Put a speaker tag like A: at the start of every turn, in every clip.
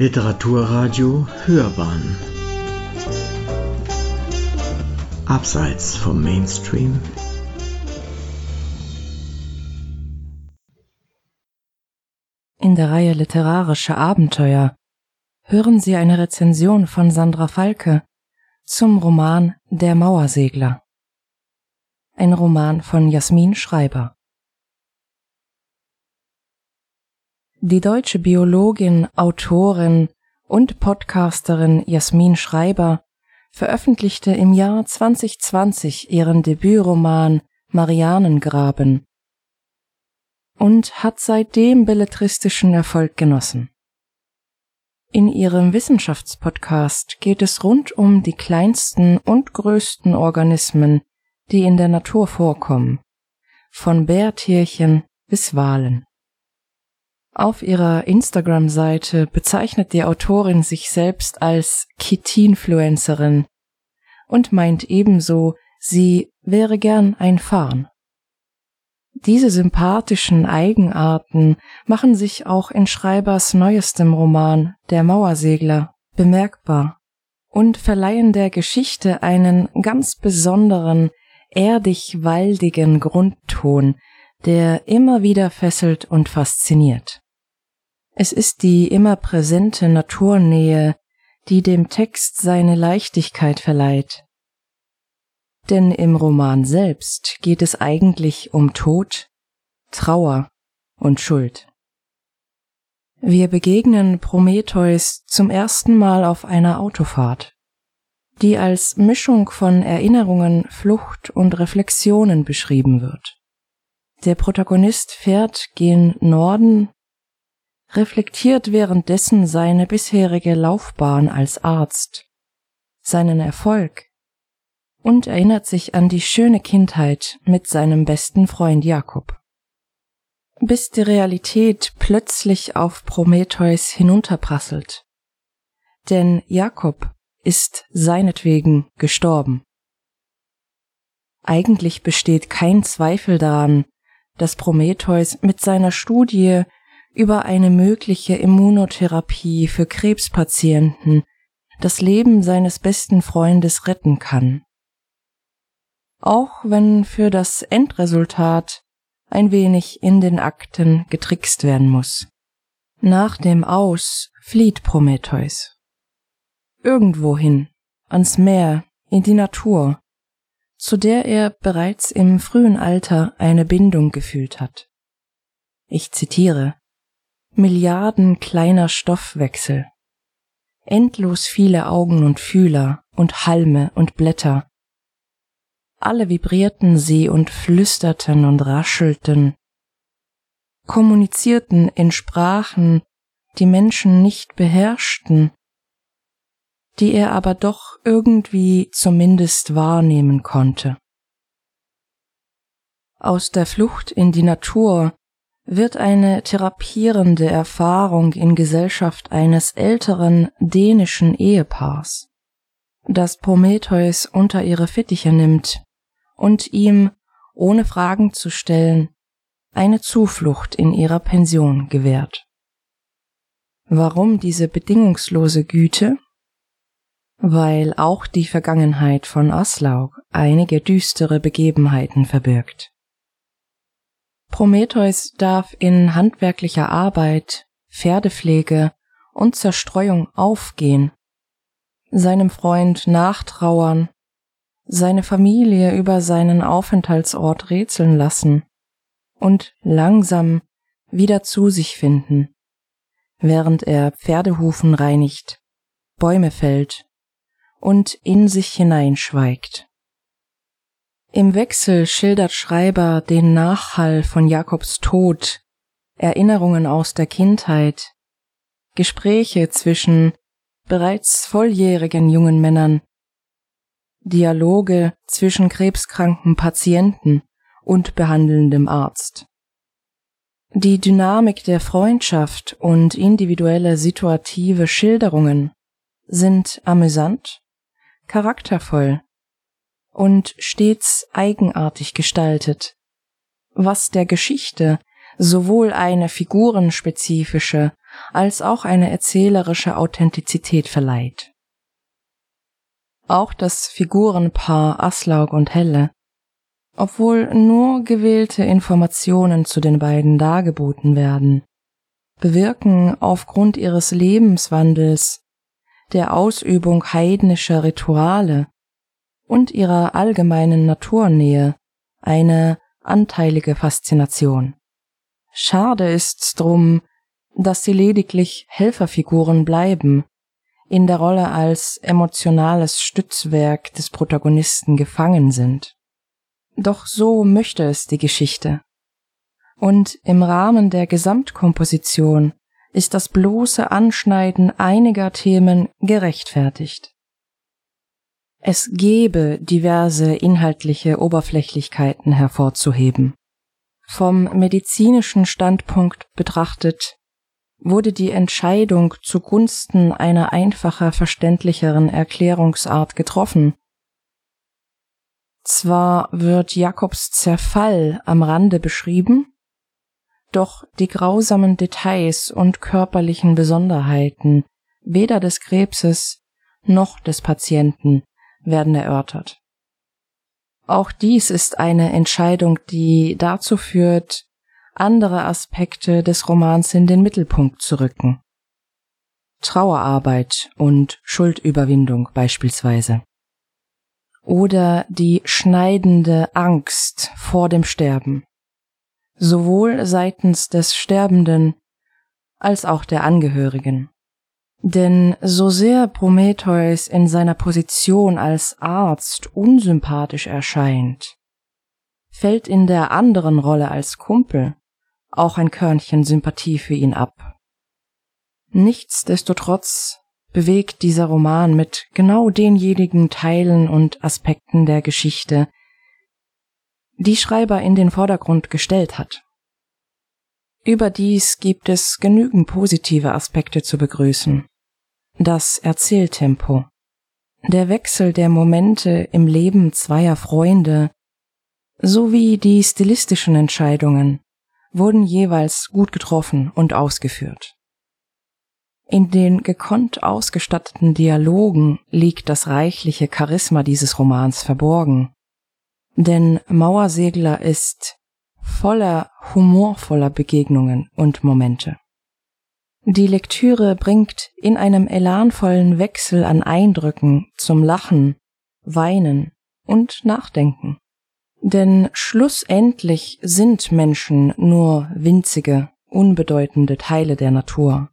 A: Literaturradio Hörbahn Abseits vom Mainstream
B: In der Reihe Literarische Abenteuer hören Sie eine Rezension von Sandra Falke zum Roman Der Mauersegler. Ein Roman von Jasmin Schreiber. Die deutsche Biologin, Autorin und Podcasterin Jasmin Schreiber veröffentlichte im Jahr 2020 ihren Debütroman Marianengraben und hat seitdem belletristischen Erfolg genossen. In ihrem Wissenschaftspodcast geht es rund um die kleinsten und größten Organismen, die in der Natur vorkommen, von Bärtierchen bis Walen. Auf ihrer Instagram-Seite bezeichnet die Autorin sich selbst als Kitinfluencerin und meint ebenso, sie wäre gern ein Farn. Diese sympathischen Eigenarten machen sich auch in Schreibers neuestem Roman Der Mauersegler bemerkbar und verleihen der Geschichte einen ganz besonderen, erdig-waldigen Grundton, der immer wieder fesselt und fasziniert. Es ist die immer präsente Naturnähe, die dem Text seine Leichtigkeit verleiht. Denn im Roman selbst geht es eigentlich um Tod, Trauer und Schuld. Wir begegnen Prometheus zum ersten Mal auf einer Autofahrt, die als Mischung von Erinnerungen, Flucht und Reflexionen beschrieben wird. Der Protagonist fährt gen Norden reflektiert währenddessen seine bisherige Laufbahn als Arzt, seinen Erfolg und erinnert sich an die schöne Kindheit mit seinem besten Freund Jakob. Bis die Realität plötzlich auf Prometheus hinunterprasselt. Denn Jakob ist seinetwegen gestorben. Eigentlich besteht kein Zweifel daran, dass Prometheus mit seiner Studie über eine mögliche Immunotherapie für Krebspatienten das Leben seines besten Freundes retten kann. Auch wenn für das Endresultat ein wenig in den Akten getrickst werden muss. Nach dem Aus flieht Prometheus. Irgendwohin, ans Meer, in die Natur, zu der er bereits im frühen Alter eine Bindung gefühlt hat. Ich zitiere Milliarden kleiner Stoffwechsel, endlos viele Augen und Fühler und Halme und Blätter. Alle vibrierten sie und flüsterten und raschelten, kommunizierten in Sprachen, die Menschen nicht beherrschten, die er aber doch irgendwie zumindest wahrnehmen konnte. Aus der Flucht in die Natur wird eine therapierende Erfahrung in Gesellschaft eines älteren dänischen Ehepaars, das Prometheus unter ihre Fittiche nimmt und ihm, ohne Fragen zu stellen, eine Zuflucht in ihrer Pension gewährt. Warum diese bedingungslose Güte? Weil auch die Vergangenheit von Aslaug einige düstere Begebenheiten verbirgt. Prometheus darf in handwerklicher Arbeit, Pferdepflege und Zerstreuung aufgehen, seinem Freund nachtrauern, seine Familie über seinen Aufenthaltsort rätseln lassen und langsam wieder zu sich finden, während er Pferdehufen reinigt, Bäume fällt und in sich hineinschweigt. Im Wechsel schildert Schreiber den Nachhall von Jakobs Tod, Erinnerungen aus der Kindheit, Gespräche zwischen bereits volljährigen jungen Männern, Dialoge zwischen krebskranken Patienten und behandelndem Arzt. Die Dynamik der Freundschaft und individuelle situative Schilderungen sind amüsant, charaktervoll und stets eigenartig gestaltet, was der Geschichte sowohl eine figurenspezifische als auch eine erzählerische Authentizität verleiht. Auch das Figurenpaar Aslaug und Helle, obwohl nur gewählte Informationen zu den beiden dargeboten werden, bewirken aufgrund ihres Lebenswandels, der Ausübung heidnischer Rituale und ihrer allgemeinen Naturnähe eine anteilige Faszination. Schade ist's drum, dass sie lediglich Helferfiguren bleiben, in der Rolle als emotionales Stützwerk des Protagonisten gefangen sind. Doch so möchte es die Geschichte. Und im Rahmen der Gesamtkomposition ist das bloße Anschneiden einiger Themen gerechtfertigt. Es gebe diverse inhaltliche Oberflächlichkeiten hervorzuheben. Vom medizinischen Standpunkt betrachtet wurde die Entscheidung zugunsten einer einfacher verständlicheren Erklärungsart getroffen. Zwar wird Jakobs Zerfall am Rande beschrieben, doch die grausamen Details und körperlichen Besonderheiten weder des Krebses noch des Patienten werden erörtert. Auch dies ist eine Entscheidung, die dazu führt, andere Aspekte des Romans in den Mittelpunkt zu rücken. Trauerarbeit und Schuldüberwindung beispielsweise. Oder die schneidende Angst vor dem Sterben, sowohl seitens des Sterbenden als auch der Angehörigen. Denn so sehr Prometheus in seiner Position als Arzt unsympathisch erscheint, fällt in der anderen Rolle als Kumpel auch ein Körnchen Sympathie für ihn ab. Nichtsdestotrotz bewegt dieser Roman mit genau denjenigen Teilen und Aspekten der Geschichte, die Schreiber in den Vordergrund gestellt hat. Überdies gibt es genügend positive Aspekte zu begrüßen. Das Erzähltempo, der Wechsel der Momente im Leben zweier Freunde sowie die stilistischen Entscheidungen wurden jeweils gut getroffen und ausgeführt. In den gekonnt ausgestatteten Dialogen liegt das reichliche Charisma dieses Romans verborgen. Denn Mauersegler ist voller humorvoller Begegnungen und Momente. Die Lektüre bringt in einem elanvollen Wechsel an Eindrücken zum Lachen, Weinen und Nachdenken. Denn schlussendlich sind Menschen nur winzige, unbedeutende Teile der Natur.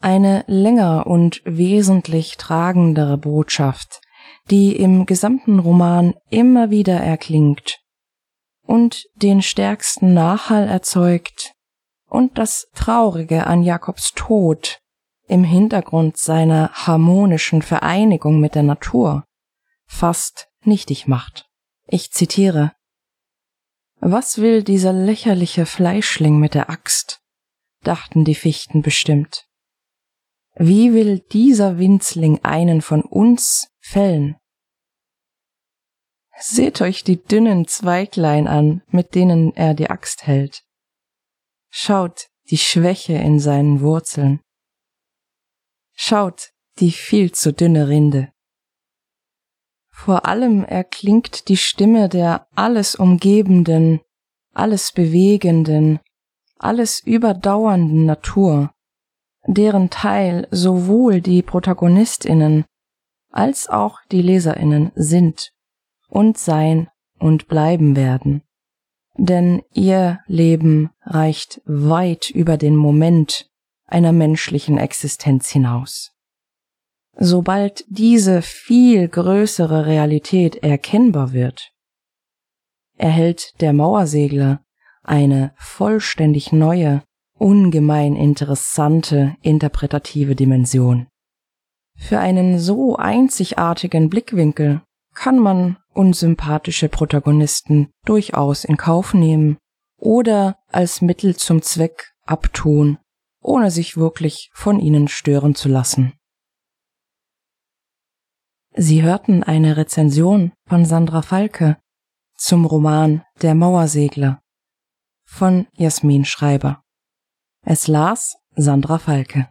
B: Eine länger und wesentlich tragendere Botschaft, die im gesamten Roman immer wieder erklingt, und den stärksten Nachhall erzeugt und das Traurige an Jakobs Tod im Hintergrund seiner harmonischen Vereinigung mit der Natur fast nichtig macht. Ich zitiere Was will dieser lächerliche Fleischling mit der Axt? dachten die Fichten bestimmt. Wie will dieser Winzling einen von uns fällen? Seht euch die dünnen Zweiglein an, mit denen er die Axt hält. Schaut die Schwäche in seinen Wurzeln. Schaut die viel zu dünne Rinde. Vor allem erklingt die Stimme der alles umgebenden, alles bewegenden, alles überdauernden Natur, deren Teil sowohl die Protagonistinnen als auch die Leserinnen sind und sein und bleiben werden. Denn ihr Leben reicht weit über den Moment einer menschlichen Existenz hinaus. Sobald diese viel größere Realität erkennbar wird, erhält der Mauersegler eine vollständig neue, ungemein interessante interpretative Dimension. Für einen so einzigartigen Blickwinkel kann man unsympathische Protagonisten durchaus in Kauf nehmen oder als Mittel zum Zweck abtun, ohne sich wirklich von ihnen stören zu lassen. Sie hörten eine Rezension von Sandra Falke zum Roman Der Mauersegler von Jasmin Schreiber. Es las Sandra Falke.